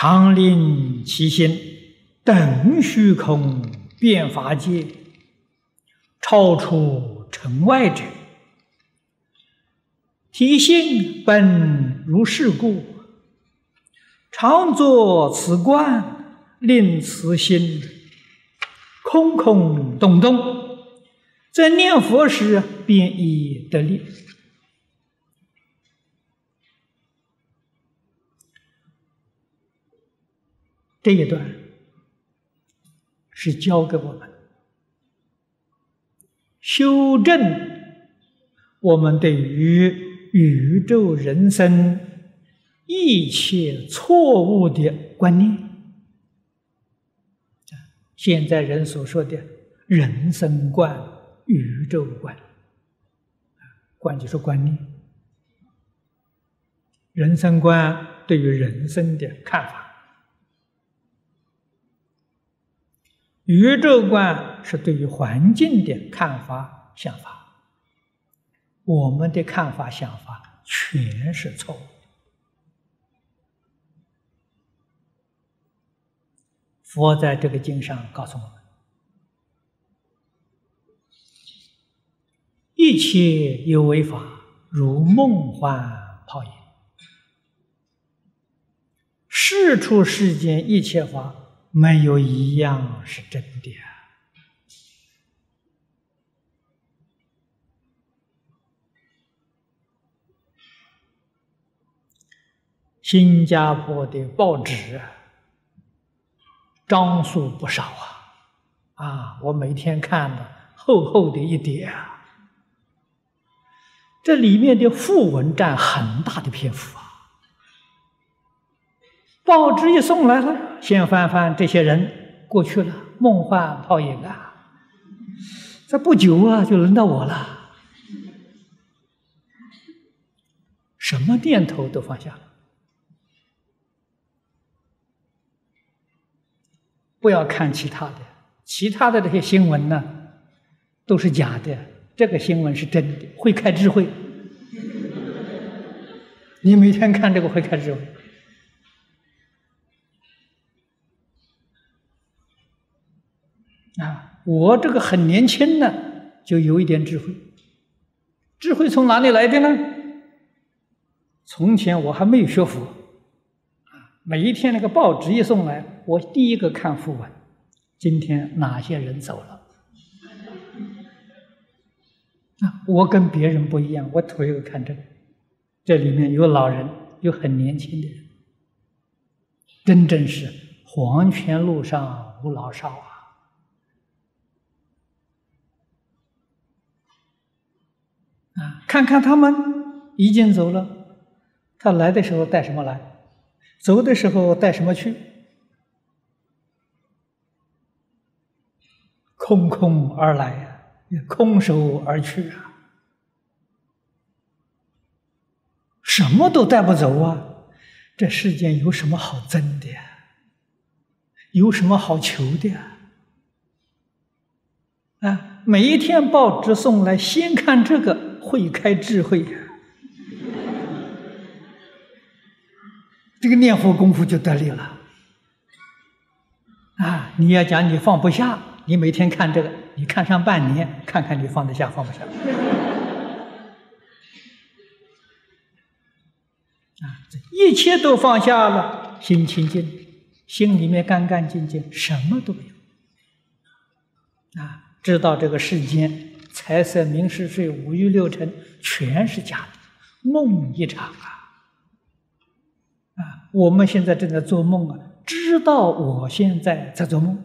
常令其心等虚空变法界，超出尘外者，体性本如是故，常作此观，令此心空空洞洞，在念佛时便已得力。这一段是教给我们修正我们对于宇宙人生一切错误的观念。现在人所说的人生观、宇宙观，观就是观念，人生观对于人生的看法。宇宙观是对于环境的看法、想法，我们的看法、想法全是错误的。佛在这个经上告诉我们：一切有为法，如梦幻泡影；世出世间一切法。没有一样是真的。新加坡的报纸张数不少啊，啊，我每天看的厚厚的一叠啊，这里面的副文占很大的篇幅啊。报纸一送来了。先翻翻这些人过去了，梦幻泡影啊！这不久啊，就轮到我了。什么念头都放下了，不要看其他的，其他的这些新闻呢，都是假的。这个新闻是真的，会开智慧。你每天看这个会开智慧。啊，我这个很年轻呢，就有一点智慧。智慧从哪里来的呢？从前我还没有学佛，啊，每一天那个报纸一送来，我第一个看副文，今天哪些人走了？啊，我跟别人不一样，我头一个看这个，这里面有老人，有很年轻的人，真正是黄泉路上无老少啊。看看他们已经走了，他来的时候带什么来，走的时候带什么去？空空而来呀，空手而去啊，什么都带不走啊！这世间有什么好争的呀？有什么好求的呀？啊，每一天报纸送来，先看这个。会开智慧，这个念佛功夫就得力了。啊，你要讲你放不下，你每天看这个，你看上半年，看看你放得下放不下。啊，一切都放下了，心清净，心里面干干净净，什么都没有。啊，知道这个世间。财色名食睡五欲六尘全是假的，梦一场啊！啊，我们现在正在做梦啊，知道我现在在做梦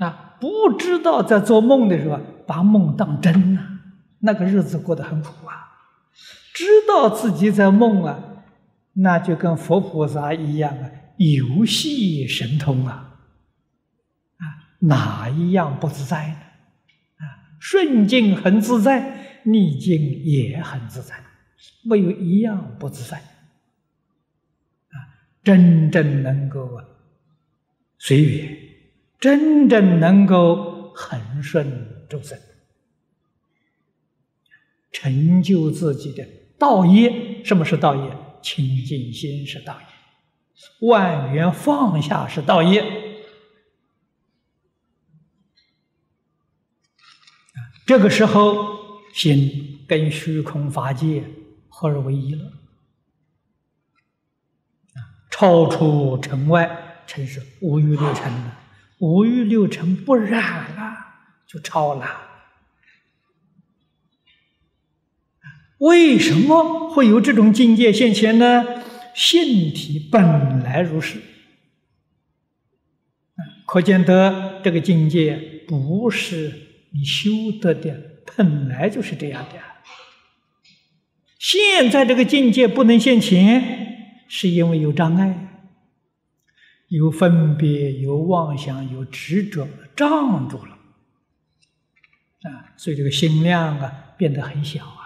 啊，不知道在做梦的时候把梦当真呐，那个日子过得很苦啊。知道自己在梦啊，那就跟佛菩萨一样啊，游戏神通啊。哪一样不自在呢？顺境很自在，逆境也很自在，没有一样不自在。啊，真正能够啊随缘，真正能够恒顺众生，成就自己的道业。什么是道业？清净心是道业，万缘放下是道业。这个时候心跟虚空法界合而为一了，超出尘外，尘是五欲六尘的，五欲六尘不染了，就超了。为什么会有这种境界现前呢？性体本来如是，可见得这个境界不是你修得的，本来就是这样的。现在这个境界不能现前，是因为有障碍，有分别、有妄想、有执着，障住了啊！所以这个心量啊，变得很小啊。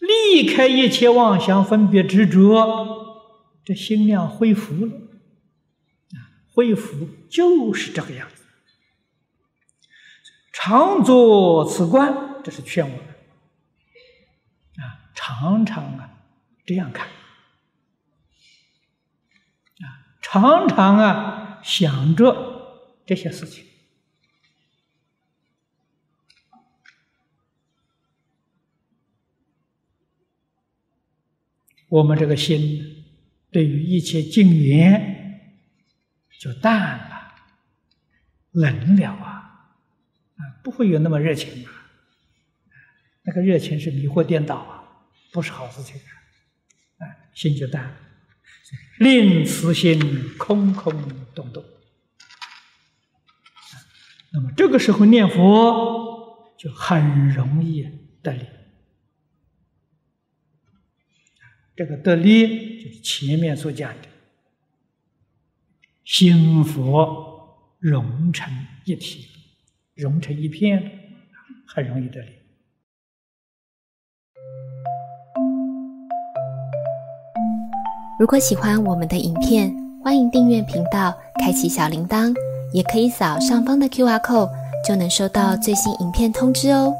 离开一切妄想、分别、执着，这心量恢复了。啊，恢复就是这个样子。常作此观，这是劝我们。啊，常常啊这样看，啊，常常啊想着这些事情。我们这个心对于一切境缘就淡了、冷了啊，啊，不会有那么热情啊。那个热情是迷惑颠倒啊，不是好事情啊。啊，心就淡，令此心空空洞洞。那么这个时候念佛就很容易得力。这个得力就是前面所讲的，心佛融成一体，融成一片，很容易得力。如果喜欢我们的影片，欢迎订阅频道，开启小铃铛，也可以扫上方的 Q R code，就能收到最新影片通知哦。